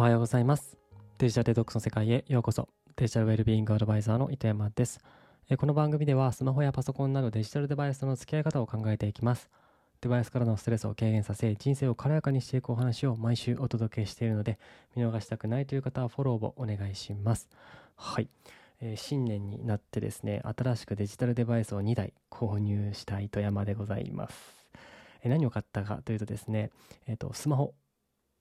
おはようございます。デジタルデトックスの世界へようこそ。デジタルウェルビーイングアドバイザーの糸山です。えこの番組ではスマホやパソコンなどデジタルデバイスとの付き合い方を考えていきます。デバイスからのストレスを軽減させ、人生を軽やかにしていくお話を毎週お届けしているので、見逃したくないという方はフォローをお願いします。はい。えー新年になってですね、新しくデジタルデバイスを2台購入した糸山でございます。え何を買ったかというとですね、えっ、と、スマホ、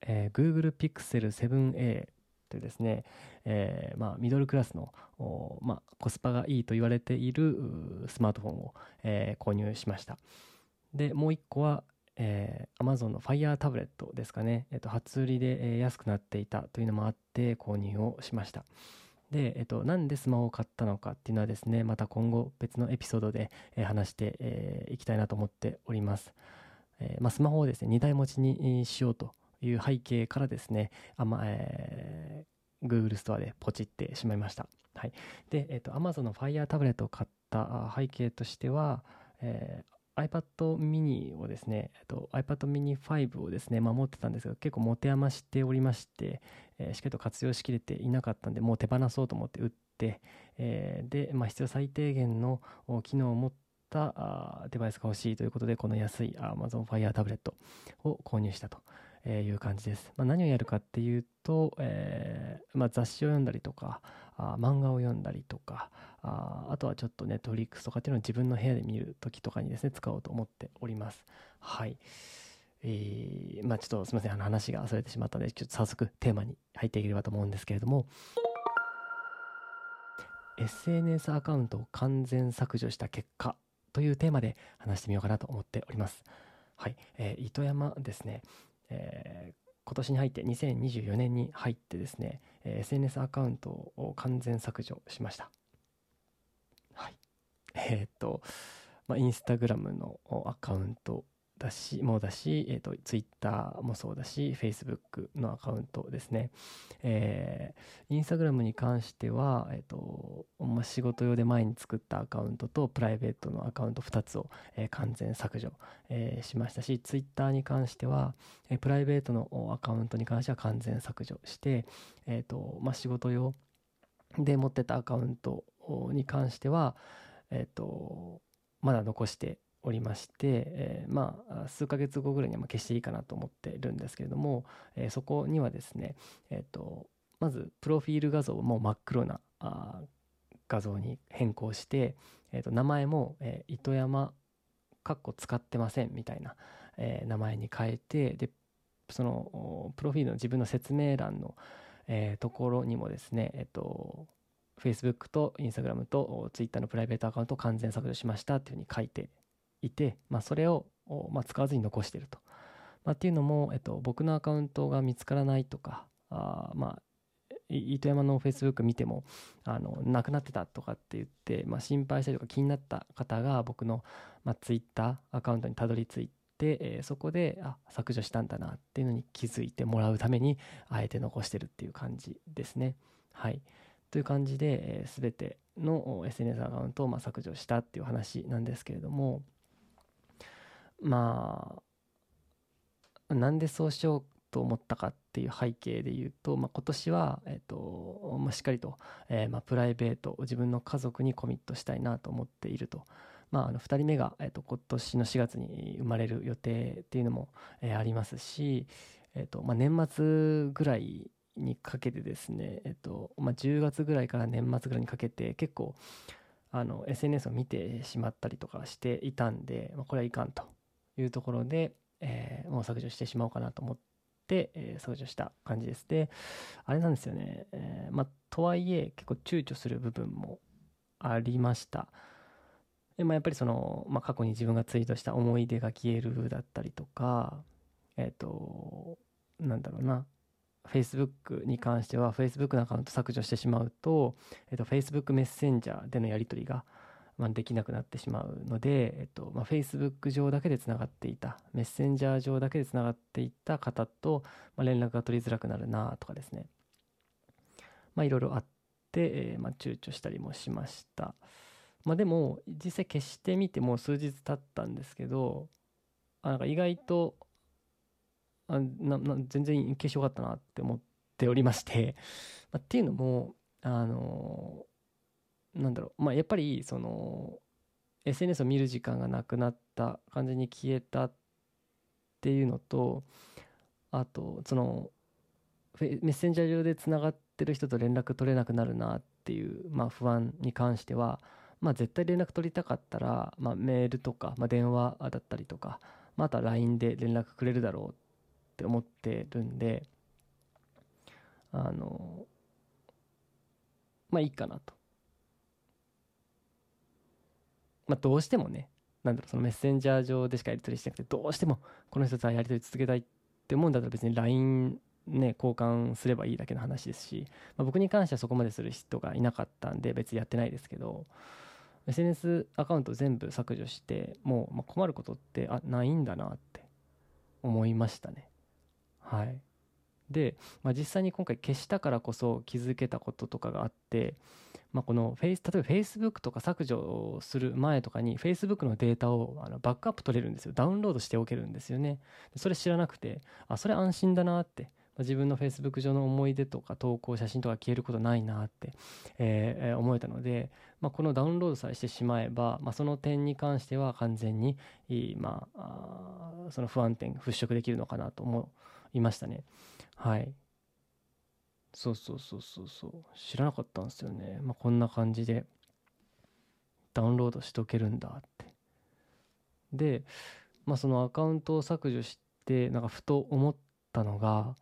えー Google Pixel 7a というですね、えーまあ、ミドルクラスの、まあ、コスパがいいと言われているスマートフォンを、えー購入しました。で、もう一個は、えー Amazon の Fire タブレットですかね、えっと初売りで、えー安くなっていたというのもあって購入をしました。で、えっと、なんでスマホを買ったのかっていうのはですね、また今後別のエピソードで、えー話してい、えーきたいなと思っております。えーまあ、スマホをですね、2台持ちにしようという背景からですね、あまえー Google ストアでポチってしまいました。はい。で、えっ、と、Amazon の Fire タブレットを買った背景としては、えー iPad mini をですね、えっと、iPad mini 5をですね、まあ、持ってたんですが、結構持て余しておりまして、えーしっかりと活用しきれていなかったんで、もう手放そうと思って売って、えーで、まあ、必要最低限の機能を持ったあデバイスが欲しいということで、この安い Amazon Fire タブレットを購入したとえーいう感じです。まあ、何をやるかっていうと、えーまあ、雑誌を読んだりとか、あ漫画を読んだりとか、ああとはちょっとネットフリックスとかっていうのを自分の部屋で見るときとかにですね、使おうと思っております。はい。えーまあちょっとすみません、あの話がそれてしまったので、ちょっと早速テーマに入っていければと思うんですけれども、SNS アカウントを完全削除した結果というテーマで話してみようかなと思っております。はい。えー糸山ですね、えー今年に入って2024年に入ってですね、えー SNS アカウントを完全削除しました。はい。えーっと、まあ、インスタグラムのアカウントだし、もだし、えーっと、ツイッターもそうだし、フェイスブックのアカウントですね。えーインスタグラムに関しては、えーっと、まあ、仕事用で前に作ったアカウントとプライベートのアカウント2つを、えー完全削除、えーしましたし、ツイッターに関しては、えープライベートのアカウントに関しては完全削除して、えっ、と、まあ、仕事用で持ってたアカウントに関しては、えっ、と、まだ残しておりまして、えーまあ、数ヶ月後ぐらいにはまあ消していいかなと思ってるんですけれども、えーそこにはですね、えっ、と、まず、プロフィール画像をも真っ黒なあ画像に変更して、えっ、と、名前も、えー糸山、かっこ使ってませんみたいな、えー名前に変えて、で、そのプロフィールの自分の説明欄の、えーところにもですね、えっと、Facebook と Instagram と Twitter のプライベートアカウントを完全削除しましたっていうふうに書いていて、まあ、それを、まあ、使わずに残してると。まあ、っていうのも、えっと、僕のアカウントが見つからないとか、あまあ、糸山の Facebook 見てもあのなくなってたとかって言って、まあ、心配したりとか気になった方が僕の、まあ、Twitter アカウントにたどり着いて、えーそこであ削除したんだなっていうのに気づいてもらうためにあえて残してるっていう感じですね。はい、という感じで、えー、全ての SNS アカウントをまあ削除したっていう話なんですけれどもまあなんでそうしようと思ったかっていう背景で言うと、まあ、今年は、えっとまあ、しっかりと、えーまあ、プライベート自分の家族にコミットしたいなと思っていると。まあ、あの2人目が、えっと今年の4月に生まれる予定っていうのも、えーありますし、えっとまあ、年末ぐらいにかけてですね、えっとまあ、10月ぐらいから年末ぐらいにかけて結構あの SNS を見てしまったりとかしていたんで、まあ、これはいかんというところで、えーもう削除してしまおうかなと思って、えー削除した感じです。で、あれなんですよね、えーまあ、とはいえ結構躊躇する部分もありました。でまあ、やっぱりその、まあ、過去に自分がツイートした思い出が消えるだったりとか、えっ、と、なんだろうな、Facebook に関しては Facebook のアカウント削除してしまうと、えっと、Facebook メッセンジャーでのやり取りが、まあ、できなくなってしまうので、えっとまあ、Facebook 上だけでつながっていたメッセンジャー上だけでつながっていた方と、まあ、連絡が取りづらくなるなとかですね。まあいろいろあって、えーまあ、躊躇したりもしました。まあでも実際消してみてもう数日経ったんですけどあなんか意外とあなな全然消しよかったなって思っておりまして、まあ、っていうのもあのなんだろうまあやっぱりその SNS を見る時間がなくなった完全に消えたっていうのとあとそのメッセンジャー上でつながってる人と連絡取れなくなるなっていう、まあ、不安に関しては、まあ、絶対連絡取りたかったら、まあ、メールとか、まあ、電話だったりとか、まあ、あとは LINE で連絡くれるだろうって思ってるんであのまあいいかなと。まあどうしてもねなんだろうそのメッセンジャー上でしかやり取りしてなくてどうしてもこの人とはやり取り続けたいって思うんだったら別に LINE ね交換すればいいだけの話ですし、まあ、僕に関してはそこまでする人がいなかったんで別にやってないですけど SNS アカウント全部削除してもう、ま困ることってあないんだなって思いましたね。はい。で、まあ、実際に今回消したからこそ気づけたこととかがあって、まあ、このフェイス例えば Facebook とか削除する前とかに Facebook のデータをあのバックアップ取れるんですよ。ダウンロードしておけるんですよね。それ知らなくてあそれ安心だなって。自分の Facebook 上の思い出とか投稿写真とか消えることないなって、えー、思えたので、まあ、このダウンロードさえしてしまえば、まあ、その点に関しては完全にまあ、その不安点払拭できるのかなと思う。いましたね。はい。そうそうそうそうそう。知らなかったんですよね。まあこんな感じで。ダウンロードしとけるんだって。でまあそのアカウントを削除してなんかふと思ったのが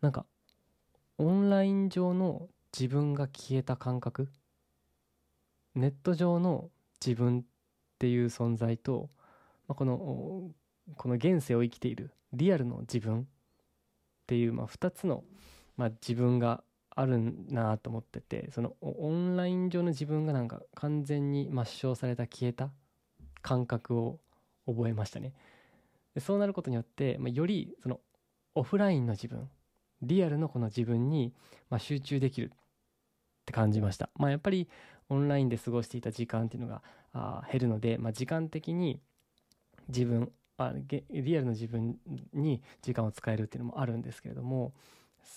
なんかオンライン上の自分が消えた感覚？ネット上の自分っていう存在と、まあ、このこの現世を生きているリアルの自分っていう、まあ、2つの、まあ、自分があるなと思っててそのオンライン上の自分がなんか完全に抹消された消えた感覚を覚えましたね。でそうなることによって、まあ、よりそのオフラインの自分リアルのこの自分に、まあ、集中できるって感じました、まあ、やっぱりオンラインで過ごしていた時間っていうのがあ減るので、まあ、時間的に自分あリアルの自分に時間を使えるっていうのもあるんですけれども、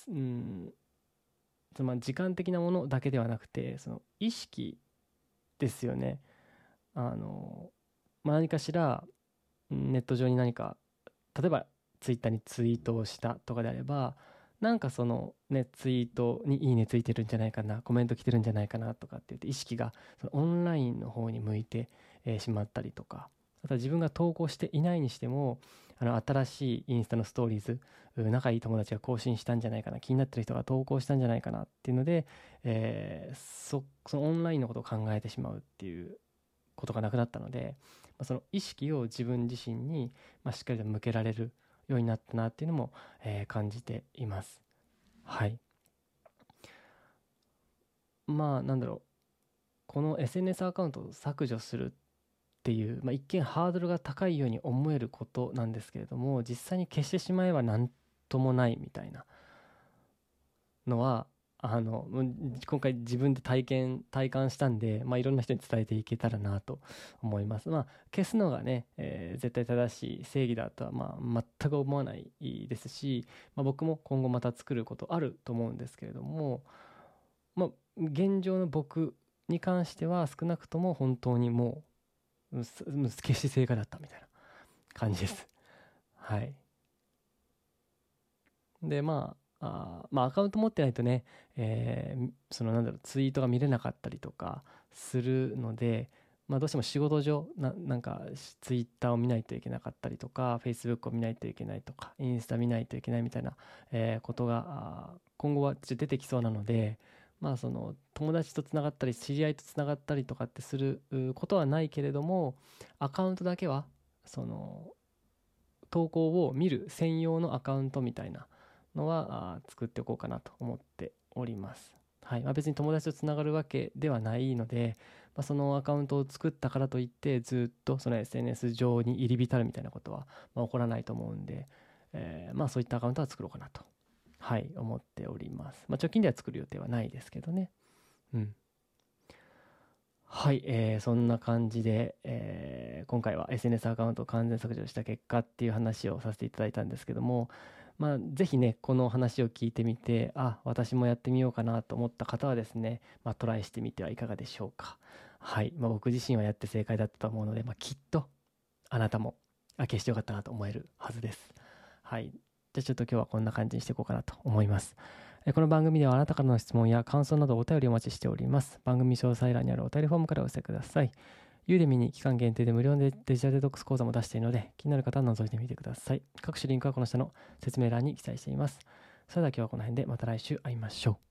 うん、その時間的なものだけではなくてその意識ですよね。あのまあ、何かしらネット上に何か例えばツイッターにツイートをしたとかであればなんかそのねツイートにいいねついてるんじゃないかなコメント来てるんじゃないかなとかって言って意識がそのオンラインの方に向いて、しまったりとかあとは自分が投稿していないにしてもあの新しいインスタのストーリーズ仲いい友達が更新したんじゃないかな気になってる人が投稿したんじゃないかなっていうので、えー、そそのオンラインのことを考えてしまうっていうことがなくなったので、まあ、その意識を自分自身に、まあ、しっかりと向けられるようになったなっていうのも、えー、感じています。はいまあなんだろうこの SNS アカウントを削除するっていう、まあ、一見ハードルが高いように思えることなんですけれども実際に消してしまえば何ともないみたいなのはあの今回自分で体験体感したんで、まあ、いろんな人に伝えていけたらなと思います。まあ、消すのがね、えー、絶対正しい正義だとは、まあ、全く思わないですし、まあ、僕も今後また作ることあると思うんですけれども、まあ、現状の僕に関しては少なくとも本当にも決して正解だったみたいな感じです。はい。で、まあ、あまあ、アカウント持ってないとね、えー、そのなんだろう、ツイートが見れなかったりとかするので、まあ、どうしても仕事上な、なんか、ツイッターを見ないといけなかったりとか、フェイスブックを見ないといけないとか、インスタ見ないといけないみたいな、えー、ことが、今後は出てきそうなので、まあその友達とつながったり知り合いとつながったりとかってすることはないけれどもアカウントだけはその投稿を見る専用のアカウントみたいなのは作っておこうかなと思っております。はいまあ、別に友達とつながるわけではないので、まあ、そのアカウントを作ったからといってずっとその SNS 上に入り浸るみたいなことはま起こらないと思うんで、えー、まあそういったアカウントは作ろうかなとはい、思っております。まあ、貯金では作る予定はないですけどね。うん。はい、えー、そんな感じで、えー、今回は SNS アカウントを完全削除した結果っていう話をさせていただいたんですけども、まあ、ぜひね、この話を聞いてみて、あ、私もやってみようかなと思った方はですね、まあ、トライしてみてはいかがでしょうか。はい。まあ、僕自身はやって正解だったと思うので、まあ、きっと、あなたも、あ、消してよかったなと思えるはずです。はい。じゃあちょっと今日はこんな感じにしていこうかなと思います。この番組ではあなたからの質問や感想などお便りお待ちしております。番組詳細欄にあるお便りフォームからお寄せください。ユーデミに期間限定で無料でデジタルデトックス講座も出しているので、気になる方は覗いてみてください。各種リンクはこの下の説明欄に記載しています。それでは今日はこの辺でまた来週会いましょう。